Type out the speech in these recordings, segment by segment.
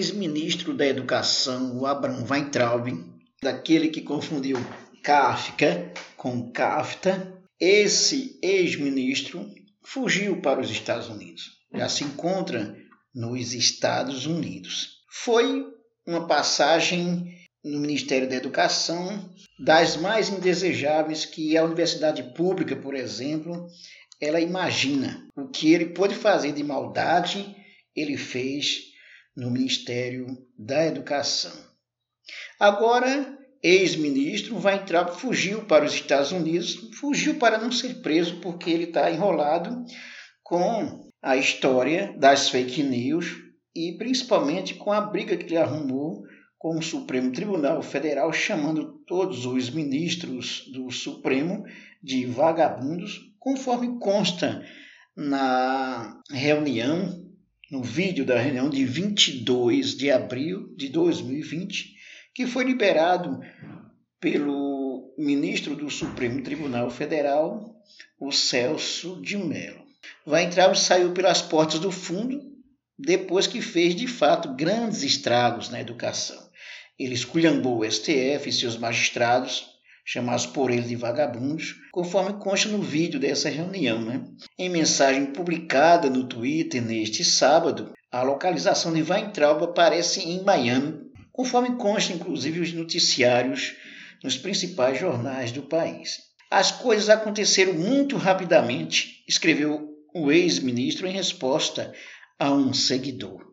ex-ministro da Educação, o Abraham Weintraub, daquele que confundiu Kafka com Kafta, esse ex-ministro fugiu para os Estados Unidos. Já se encontra nos Estados Unidos. Foi uma passagem no Ministério da Educação das mais indesejáveis que a universidade pública, por exemplo, ela imagina. O que ele pôde fazer de maldade, ele fez no Ministério da Educação. Agora, ex-ministro vai entrar, fugiu para os Estados Unidos, fugiu para não ser preso porque ele está enrolado com a história das fake news e principalmente com a briga que ele arrumou com o Supremo Tribunal Federal, chamando todos os ministros do Supremo de vagabundos, conforme consta na reunião, no vídeo da reunião de 22 de abril de 2020, que foi liberado pelo ministro do Supremo Tribunal Federal, o Celso de Mello. Vai entrar e saiu pelas portas do fundo depois que fez de fato grandes estragos na educação. Ele esculhambou o STF e seus magistrados, chamados por ele de vagabundos, conforme consta no vídeo dessa reunião. Né? Em mensagem publicada no Twitter neste sábado, a localização de Weintraub aparece em Miami, conforme consta inclusive os noticiários nos principais jornais do país. As coisas aconteceram muito rapidamente, escreveu o ex-ministro em resposta a um seguidor.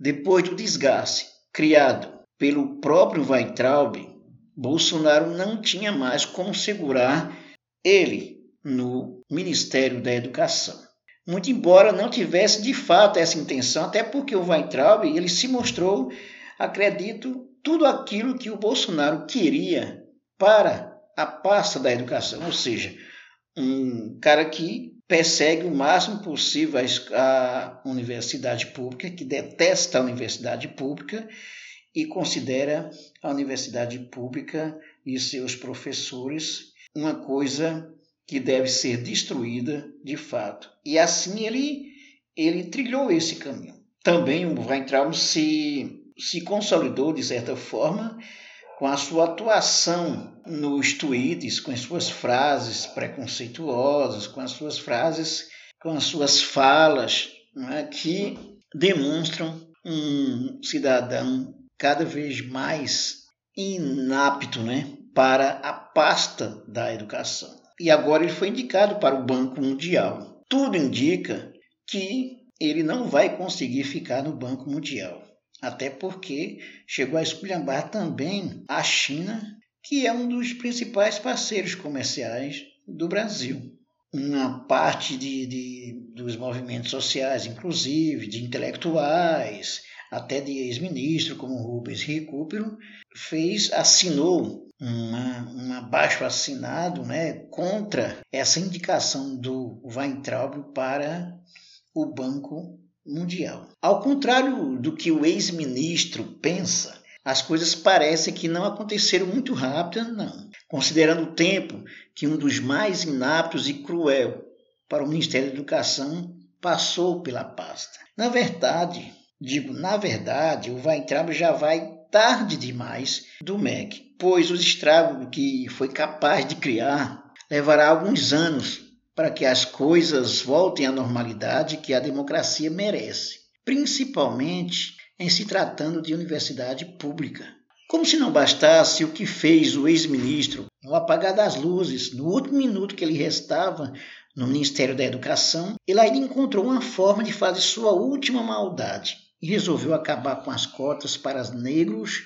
Depois do desgaste criado pelo próprio Weintraub, Bolsonaro não tinha mais como segurar ele no Ministério da Educação. Muito embora não tivesse de fato essa intenção, até porque o Weintraub ele se mostrou, acredito, tudo aquilo que o Bolsonaro queria para a pasta da educação, ou seja, um cara que persegue o máximo possível a universidade pública, que detesta a universidade pública e considera a universidade pública e seus professores uma coisa que deve ser destruída de fato. E assim ele, ele trilhou esse caminho. Também o Weintraub se, se consolidou, de certa forma, com a sua atuação nos tweets, com as suas frases preconceituosas, com as suas frases, com as suas falas, é, que demonstram um cidadão cada vez mais inapto né, para a pasta da educação. E agora ele foi indicado para o Banco Mundial. Tudo indica que ele não vai conseguir ficar no Banco Mundial. Até porque chegou a esculhambar também a China, que é um dos principais parceiros comerciais do Brasil. Uma parte de, de dos movimentos sociais, inclusive de intelectuais, até de ex-ministro como Rubens Recupero, fez, assinou uma, um abaixo assinado né, contra essa indicação do Weintraub para o Banco Mundial. Ao contrário do que o ex-ministro pensa, as coisas parecem que não aconteceram muito rápido, não. Considerando o tempo que um dos mais inaptos e cruel para o Ministério da Educação passou pela pasta. Na verdade, Digo, na verdade, o Weintraub já vai tarde demais do MEC, pois os estragos que foi capaz de criar levará alguns anos para que as coisas voltem à normalidade que a democracia merece, principalmente em se tratando de universidade pública. Como se não bastasse o que fez o ex-ministro ao apagar das luzes no último minuto que lhe restava no Ministério da Educação, ele ainda encontrou uma forma de fazer sua última maldade e resolveu acabar com as cotas para os negros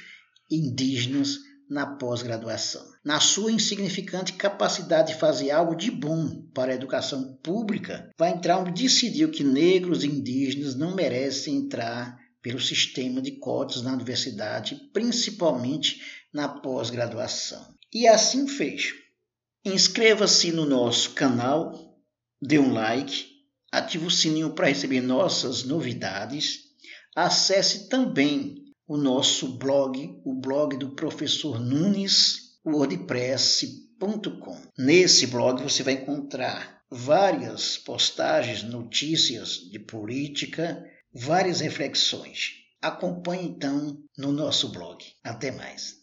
e indígenas na pós-graduação. Na sua insignificante capacidade de fazer algo de bom para a educação pública, Weintraub decidiu que negros e indígenas não merecem entrar pelo sistema de cotas na universidade, principalmente na pós-graduação. E assim fez. Inscreva-se no nosso canal, dê um like, ative o sininho para receber nossas novidades Acesse também o nosso blog, o blog do professor Nunes, wordpress.com. Nesse blog você vai encontrar várias postagens, notícias de política, várias reflexões. acompanhe então no nosso blog. Até mais.